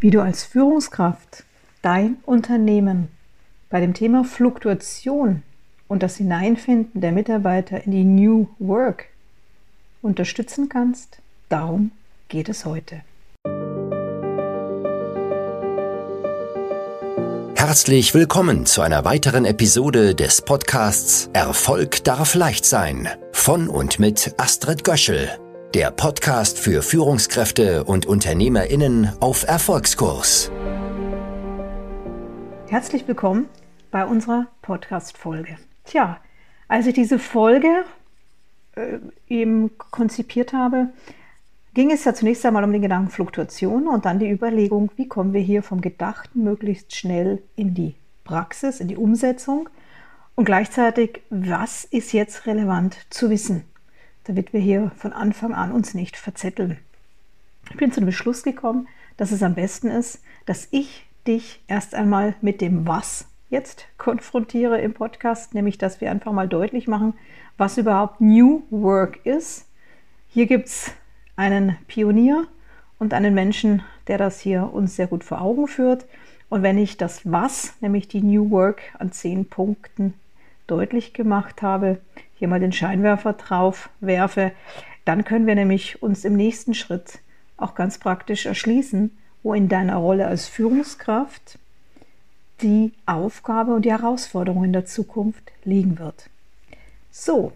wie du als Führungskraft dein Unternehmen bei dem Thema Fluktuation und das Hineinfinden der Mitarbeiter in die New Work unterstützen kannst. Darum geht es heute. Herzlich willkommen zu einer weiteren Episode des Podcasts Erfolg darf leicht sein von und mit Astrid Göschel, der Podcast für Führungskräfte und Unternehmerinnen auf Erfolgskurs. Herzlich willkommen bei unserer Podcast-Folge. Tja, als ich diese Folge äh, eben konzipiert habe, ging es ja zunächst einmal um den Gedanken Fluktuation und dann die Überlegung, wie kommen wir hier vom Gedachten möglichst schnell in die Praxis, in die Umsetzung und gleichzeitig, was ist jetzt relevant zu wissen, damit wir hier von Anfang an uns nicht verzetteln. Ich bin zu dem Beschluss gekommen, dass es am besten ist, dass ich dich erst einmal mit dem Was jetzt konfrontiere im Podcast, nämlich dass wir einfach mal deutlich machen, was überhaupt New Work ist. Hier gibt es einen Pionier und einen Menschen, der das hier uns sehr gut vor Augen führt. Und wenn ich das Was, nämlich die New Work an zehn Punkten deutlich gemacht habe, hier mal den Scheinwerfer drauf werfe, dann können wir nämlich uns im nächsten Schritt auch ganz praktisch erschließen, wo in deiner Rolle als Führungskraft die Aufgabe und die Herausforderung in der Zukunft liegen wird. So,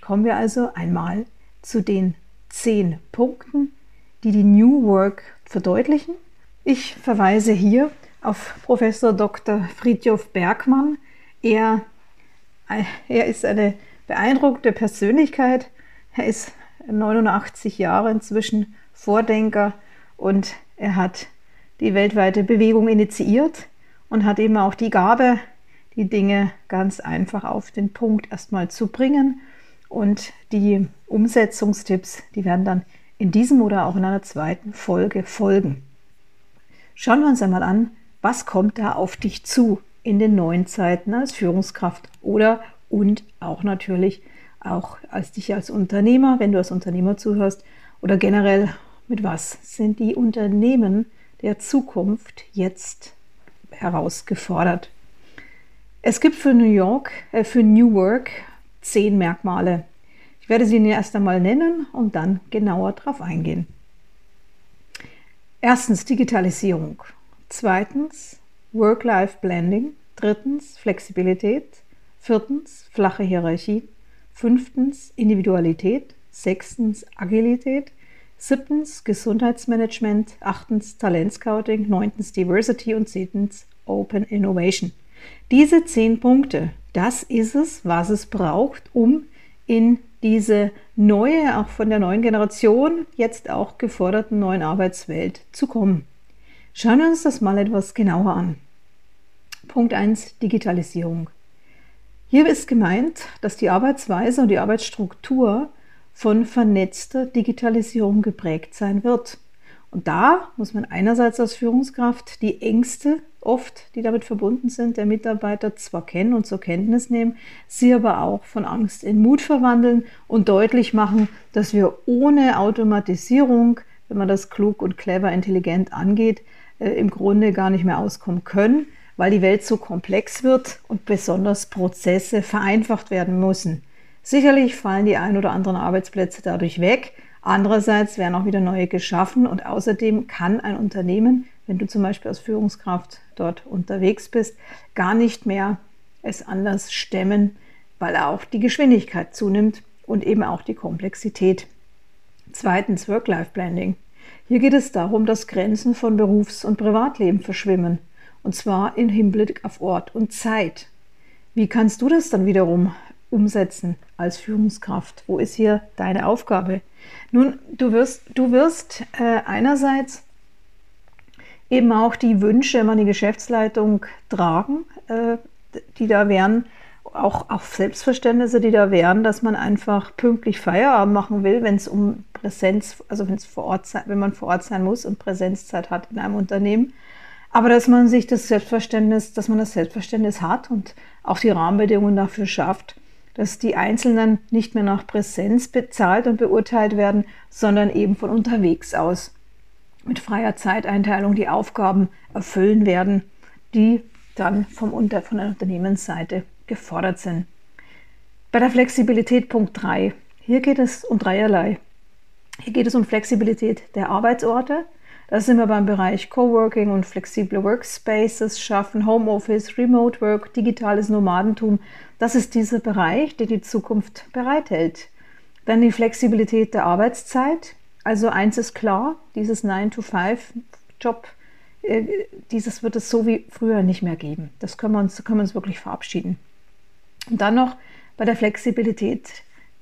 kommen wir also einmal zu den zehn Punkten, die die New Work verdeutlichen. Ich verweise hier auf Professor Dr. Friedjof Bergmann. Er, er ist eine beeindruckende Persönlichkeit. Er ist 89 Jahre inzwischen Vordenker und er hat die weltweite Bewegung initiiert und hat eben auch die Gabe, die Dinge ganz einfach auf den Punkt erstmal zu bringen und die Umsetzungstipps, die werden dann in diesem oder auch in einer zweiten Folge folgen. Schauen wir uns einmal an, was kommt da auf dich zu in den neuen Zeiten als Führungskraft oder und auch natürlich auch als dich als Unternehmer, wenn du als Unternehmer zuhörst oder generell mit was sind die Unternehmen der Zukunft jetzt herausgefordert. Es gibt für New York, äh, für New Work zehn Merkmale. Ich werde sie erst einmal nennen und dann genauer darauf eingehen. Erstens Digitalisierung. Zweitens Work-Life-Blending. Drittens Flexibilität. Viertens flache Hierarchie. Fünftens Individualität. Sechstens Agilität. Siebtens Gesundheitsmanagement. Achtens Talentscouting. Neuntens Diversity und zehntens Open Innovation. Diese zehn Punkte das ist es, was es braucht, um in diese neue, auch von der neuen Generation, jetzt auch geforderten neuen Arbeitswelt zu kommen. Schauen wir uns das mal etwas genauer an. Punkt 1, Digitalisierung. Hier ist gemeint, dass die Arbeitsweise und die Arbeitsstruktur von vernetzter Digitalisierung geprägt sein wird. Und da muss man einerseits als Führungskraft die Ängste oft, die damit verbunden sind, der Mitarbeiter zwar kennen und zur Kenntnis nehmen, sie aber auch von Angst in Mut verwandeln und deutlich machen, dass wir ohne Automatisierung, wenn man das klug und clever, intelligent angeht, äh, im Grunde gar nicht mehr auskommen können, weil die Welt so komplex wird und besonders Prozesse vereinfacht werden müssen. Sicherlich fallen die ein oder anderen Arbeitsplätze dadurch weg, Andererseits werden auch wieder neue geschaffen und außerdem kann ein Unternehmen, wenn du zum Beispiel als Führungskraft dort unterwegs bist, gar nicht mehr es anders stemmen, weil auch die Geschwindigkeit zunimmt und eben auch die Komplexität. Zweitens Work-Life-Blending. Hier geht es darum, dass Grenzen von Berufs- und Privatleben verschwimmen, und zwar im Hinblick auf Ort und Zeit. Wie kannst du das dann wiederum umsetzen als Führungskraft? Wo ist hier deine Aufgabe? Nun, du wirst, du wirst äh, einerseits eben auch die Wünsche immer an die Geschäftsleitung tragen, äh, die da wären, auch, auch Selbstverständnisse, die da wären, dass man einfach pünktlich Feierabend machen will, wenn es um Präsenz, also wenn es vor Ort wenn man vor Ort sein muss und Präsenzzeit hat in einem Unternehmen. Aber dass man sich das Selbstverständnis, dass man das Selbstverständnis hat und auch die Rahmenbedingungen dafür schafft, dass die Einzelnen nicht mehr nach Präsenz bezahlt und beurteilt werden, sondern eben von unterwegs aus. mit freier Zeiteinteilung die Aufgaben erfüllen werden, die dann vom Unter von der Unternehmensseite gefordert sind. Bei der Flexibilität Punkt 3. Hier geht es um dreierlei. Hier geht es um Flexibilität der Arbeitsorte. Da sind wir beim Bereich Coworking und flexible Workspaces schaffen, Homeoffice, Remote Work, digitales Nomadentum. Das ist dieser Bereich, der die Zukunft bereithält. Dann die Flexibilität der Arbeitszeit. Also eins ist klar, dieses 9-to-5-Job, äh, dieses wird es so wie früher nicht mehr geben. Das können wir uns, können wir uns wirklich verabschieden. Und dann noch bei der Flexibilität,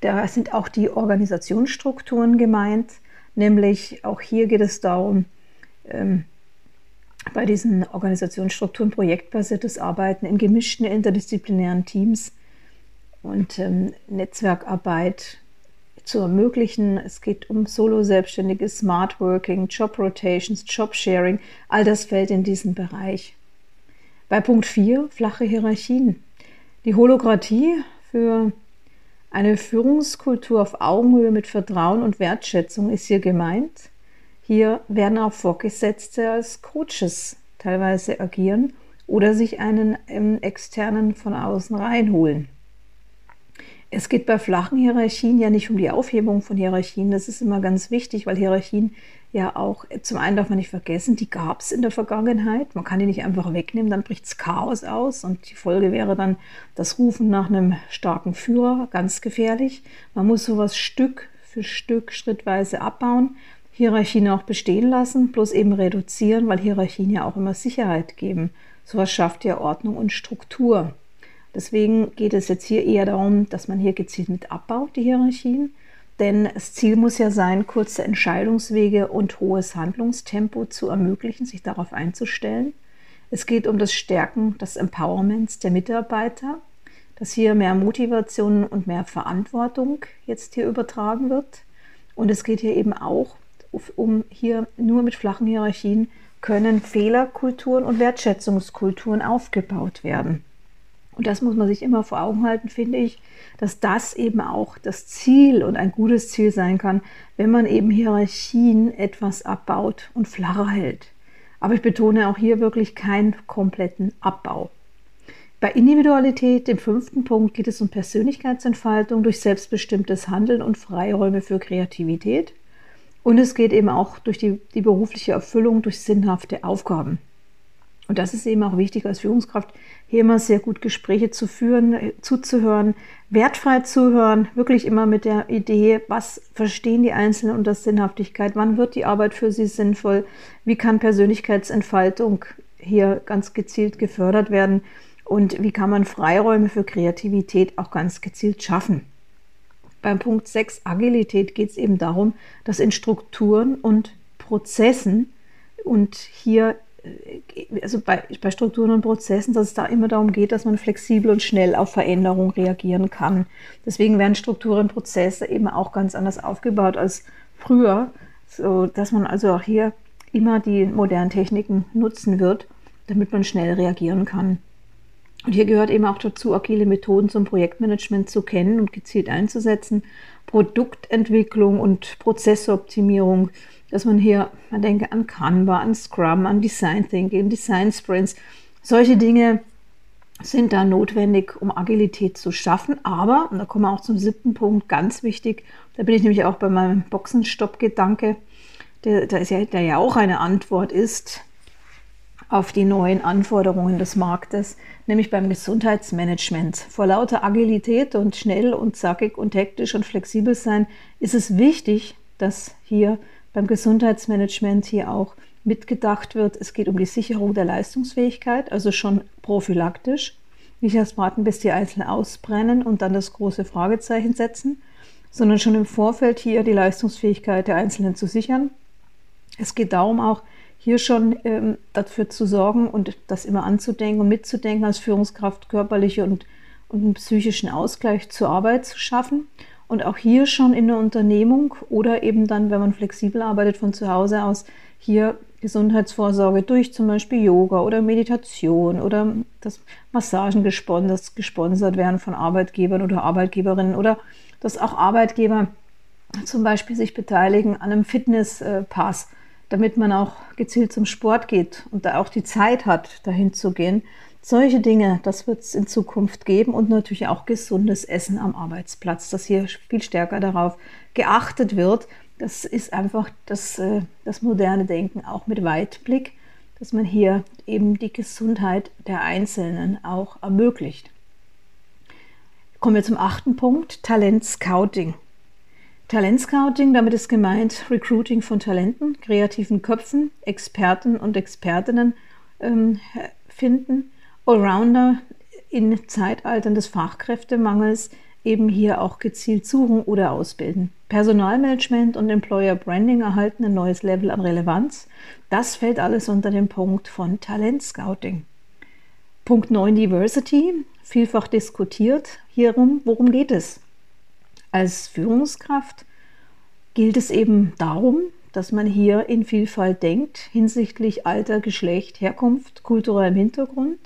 da sind auch die Organisationsstrukturen gemeint, nämlich auch hier geht es darum, ähm, bei diesen Organisationsstrukturen projektbasiertes Arbeiten in gemischten interdisziplinären Teams und ähm, Netzwerkarbeit zu ermöglichen. Es geht um Solo-Selbstständige, Smart Working, Job Rotations, Job Sharing. All das fällt in diesen Bereich. Bei Punkt 4 flache Hierarchien. Die Holokratie für eine Führungskultur auf Augenhöhe mit Vertrauen und Wertschätzung ist hier gemeint. Hier werden auch Vorgesetzte als Coaches teilweise agieren oder sich einen externen von außen reinholen. Es geht bei flachen Hierarchien ja nicht um die Aufhebung von Hierarchien. Das ist immer ganz wichtig, weil Hierarchien ja auch, zum einen darf man nicht vergessen, die gab es in der Vergangenheit. Man kann die nicht einfach wegnehmen, dann bricht es Chaos aus und die Folge wäre dann das Rufen nach einem starken Führer, ganz gefährlich. Man muss sowas Stück für Stück schrittweise abbauen, Hierarchien auch bestehen lassen, bloß eben reduzieren, weil Hierarchien ja auch immer Sicherheit geben. Sowas schafft ja Ordnung und Struktur. Deswegen geht es jetzt hier eher darum, dass man hier gezielt mit abbaut, die Hierarchien. Denn das Ziel muss ja sein, kurze Entscheidungswege und hohes Handlungstempo zu ermöglichen, sich darauf einzustellen. Es geht um das Stärken des Empowerments der Mitarbeiter, dass hier mehr Motivation und mehr Verantwortung jetzt hier übertragen wird. Und es geht hier eben auch um hier nur mit flachen Hierarchien können Fehlerkulturen und Wertschätzungskulturen aufgebaut werden. Und das muss man sich immer vor Augen halten, finde ich, dass das eben auch das Ziel und ein gutes Ziel sein kann, wenn man eben Hierarchien etwas abbaut und flacher hält. Aber ich betone auch hier wirklich keinen kompletten Abbau. Bei Individualität, dem fünften Punkt, geht es um Persönlichkeitsentfaltung durch selbstbestimmtes Handeln und Freiräume für Kreativität. Und es geht eben auch durch die, die berufliche Erfüllung durch sinnhafte Aufgaben. Und das ist eben auch wichtig als Führungskraft, hier immer sehr gut Gespräche zu führen, äh, zuzuhören, wertfrei zuhören, wirklich immer mit der Idee, was verstehen die Einzelnen unter Sinnhaftigkeit, wann wird die Arbeit für sie sinnvoll, wie kann Persönlichkeitsentfaltung hier ganz gezielt gefördert werden und wie kann man Freiräume für Kreativität auch ganz gezielt schaffen. Beim Punkt 6 Agilität geht es eben darum, dass in Strukturen und Prozessen und hier also bei, bei Strukturen und Prozessen, dass es da immer darum geht, dass man flexibel und schnell auf Veränderungen reagieren kann. Deswegen werden Strukturen und Prozesse eben auch ganz anders aufgebaut als früher, so dass man also auch hier immer die modernen Techniken nutzen wird, damit man schnell reagieren kann. Und hier gehört eben auch dazu, agile Methoden zum Projektmanagement zu kennen und gezielt einzusetzen, Produktentwicklung und Prozessoptimierung dass man hier, man denke an Canva, an Scrum, an Design Thinking, Design Sprints, solche Dinge sind da notwendig, um Agilität zu schaffen. Aber, und da kommen wir auch zum siebten Punkt, ganz wichtig, da bin ich nämlich auch bei meinem Boxenstopp-Gedanke, der, der, ja, der ja auch eine Antwort ist auf die neuen Anforderungen des Marktes, nämlich beim Gesundheitsmanagement. Vor lauter Agilität und schnell und zackig und hektisch und flexibel sein ist es wichtig, dass hier beim Gesundheitsmanagement hier auch mitgedacht wird. Es geht um die Sicherung der Leistungsfähigkeit, also schon prophylaktisch. Nicht erst warten, bis die Einzelnen ausbrennen und dann das große Fragezeichen setzen, sondern schon im Vorfeld hier die Leistungsfähigkeit der Einzelnen zu sichern. Es geht darum auch, hier schon ähm, dafür zu sorgen und das immer anzudenken und mitzudenken, als Führungskraft körperliche und, und einen psychischen Ausgleich zur Arbeit zu schaffen. Und auch hier schon in der Unternehmung oder eben dann, wenn man flexibel arbeitet von zu Hause aus, hier Gesundheitsvorsorge durch zum Beispiel Yoga oder Meditation oder dass Massagen gesponsert, gesponsert werden von Arbeitgebern oder Arbeitgeberinnen oder dass auch Arbeitgeber zum Beispiel sich beteiligen an einem Fitnesspass damit man auch gezielt zum Sport geht und da auch die Zeit hat, dahin zu gehen. Solche Dinge, das wird es in Zukunft geben und natürlich auch gesundes Essen am Arbeitsplatz, dass hier viel stärker darauf geachtet wird. Das ist einfach das, äh, das moderne Denken auch mit Weitblick, dass man hier eben die Gesundheit der Einzelnen auch ermöglicht. Kommen wir zum achten Punkt, Talent Scouting. Talent Scouting, damit ist gemeint Recruiting von Talenten, kreativen Köpfen, Experten und Expertinnen ähm, finden Allrounder in Zeitaltern des Fachkräftemangels eben hier auch gezielt suchen oder ausbilden. Personalmanagement und Employer Branding erhalten ein neues Level an Relevanz. Das fällt alles unter den Punkt von Talent Scouting. Punkt 9 Diversity, vielfach diskutiert. Hierum, worum geht es? Als Führungskraft gilt es eben darum, dass man hier in Vielfalt denkt hinsichtlich Alter, Geschlecht, Herkunft, kulturellem Hintergrund,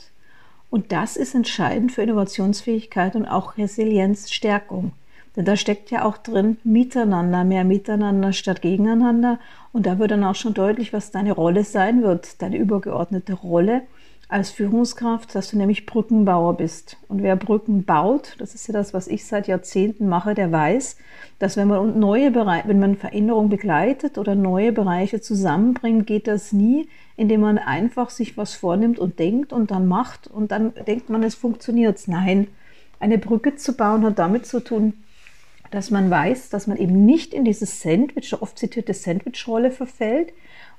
und das ist entscheidend für Innovationsfähigkeit und auch Resilienzstärkung. Denn da steckt ja auch drin Miteinander, mehr Miteinander statt gegeneinander. Und da wird dann auch schon deutlich, was deine Rolle sein wird, deine übergeordnete Rolle als Führungskraft, dass du nämlich Brückenbauer bist. Und wer Brücken baut, das ist ja das, was ich seit Jahrzehnten mache, der weiß, dass wenn man neue Bereiche, wenn man Veränderung begleitet oder neue Bereiche zusammenbringt, geht das nie, indem man einfach sich was vornimmt und denkt und dann macht und dann denkt man, es funktioniert. Nein, eine Brücke zu bauen hat damit zu tun, dass man weiß, dass man eben nicht in dieses Sandwich, oft zitierte Sandwich-Rolle verfällt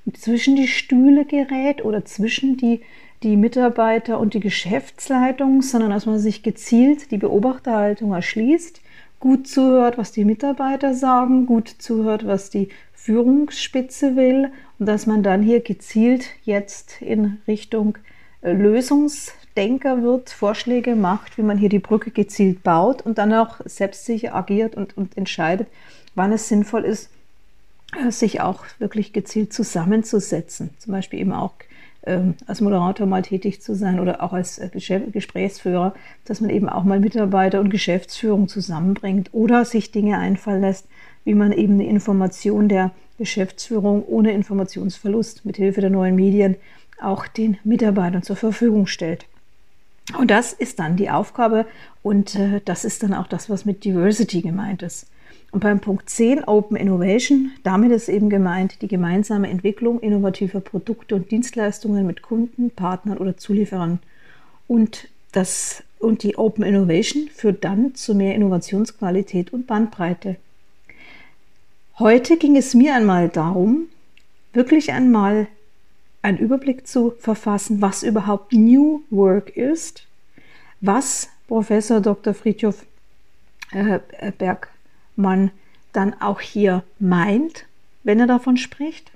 und zwischen die Stühle gerät oder zwischen die die Mitarbeiter und die Geschäftsleitung, sondern dass man sich gezielt die Beobachterhaltung erschließt, gut zuhört, was die Mitarbeiter sagen, gut zuhört, was die Führungsspitze will und dass man dann hier gezielt jetzt in Richtung äh, Lösungsdenker wird, Vorschläge macht, wie man hier die Brücke gezielt baut und dann auch selbstsicher agiert und, und entscheidet, wann es sinnvoll ist, äh, sich auch wirklich gezielt zusammenzusetzen. Zum Beispiel eben auch als Moderator mal tätig zu sein oder auch als äh, Gesprächsführer, dass man eben auch mal Mitarbeiter und Geschäftsführung zusammenbringt oder sich Dinge einfallen lässt, wie man eben eine Information der Geschäftsführung ohne Informationsverlust mit Hilfe der neuen Medien auch den Mitarbeitern zur Verfügung stellt. Und das ist dann die Aufgabe und äh, das ist dann auch das, was mit Diversity gemeint ist. Und beim Punkt 10 Open Innovation, damit ist eben gemeint die gemeinsame Entwicklung innovativer Produkte und Dienstleistungen mit Kunden, Partnern oder Zulieferern. Und, das, und die Open Innovation führt dann zu mehr Innovationsqualität und Bandbreite. Heute ging es mir einmal darum, wirklich einmal einen Überblick zu verfassen, was überhaupt New Work ist, was Professor Dr. Friedhof äh, Berg man dann auch hier meint, wenn er davon spricht.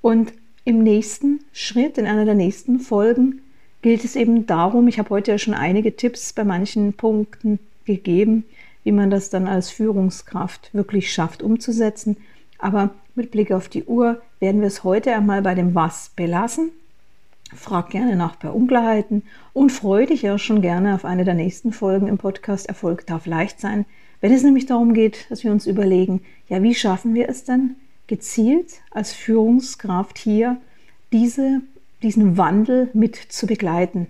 Und im nächsten Schritt, in einer der nächsten Folgen, gilt es eben darum, ich habe heute ja schon einige Tipps bei manchen Punkten gegeben, wie man das dann als Führungskraft wirklich schafft umzusetzen. Aber mit Blick auf die Uhr werden wir es heute einmal bei dem Was belassen. Frag gerne nach bei Unklarheiten und freue dich auch schon gerne auf eine der nächsten Folgen im Podcast Erfolg darf leicht sein, wenn es nämlich darum geht, dass wir uns überlegen, ja, wie schaffen wir es denn gezielt als Führungskraft hier diese, diesen Wandel mit zu begleiten?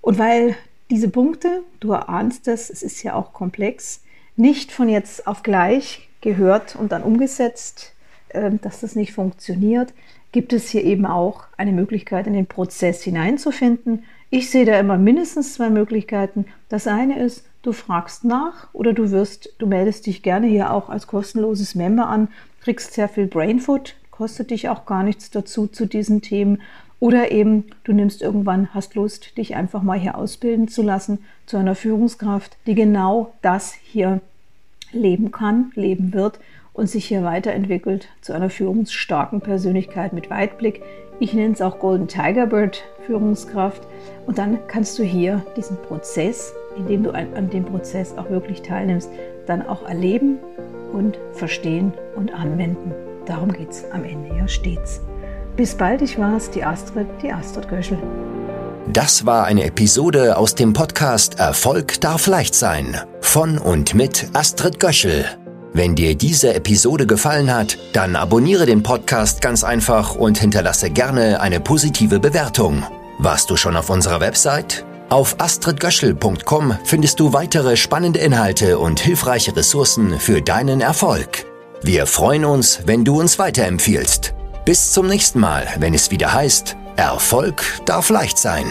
Und weil diese Punkte, du erahnst es, es ist ja auch komplex, nicht von jetzt auf gleich gehört und dann umgesetzt, ähm, dass das nicht funktioniert, gibt es hier eben auch eine Möglichkeit, in den Prozess hineinzufinden. Ich sehe da immer mindestens zwei Möglichkeiten. Das eine ist, du fragst nach oder du wirst, du meldest dich gerne hier auch als kostenloses Member an, kriegst sehr viel Brainfood, kostet dich auch gar nichts dazu zu diesen Themen. Oder eben du nimmst irgendwann, hast Lust, dich einfach mal hier ausbilden zu lassen zu einer Führungskraft, die genau das hier leben kann, leben wird und sich hier weiterentwickelt zu einer führungsstarken Persönlichkeit mit Weitblick. Ich nenne es auch Golden Tiger Bird Führungskraft. Und dann kannst du hier diesen Prozess indem du an dem Prozess auch wirklich teilnimmst, dann auch erleben und verstehen und anwenden. Darum geht es am Ende ja stets. Bis bald, ich war's, die Astrid, die Astrid Göschel. Das war eine Episode aus dem Podcast Erfolg darf leicht sein von und mit Astrid Göschel. Wenn dir diese Episode gefallen hat, dann abonniere den Podcast ganz einfach und hinterlasse gerne eine positive Bewertung. Warst du schon auf unserer Website? Auf astridgöschel.com findest du weitere spannende Inhalte und hilfreiche Ressourcen für deinen Erfolg. Wir freuen uns, wenn du uns weiterempfiehlst. Bis zum nächsten Mal, wenn es wieder heißt, Erfolg darf leicht sein.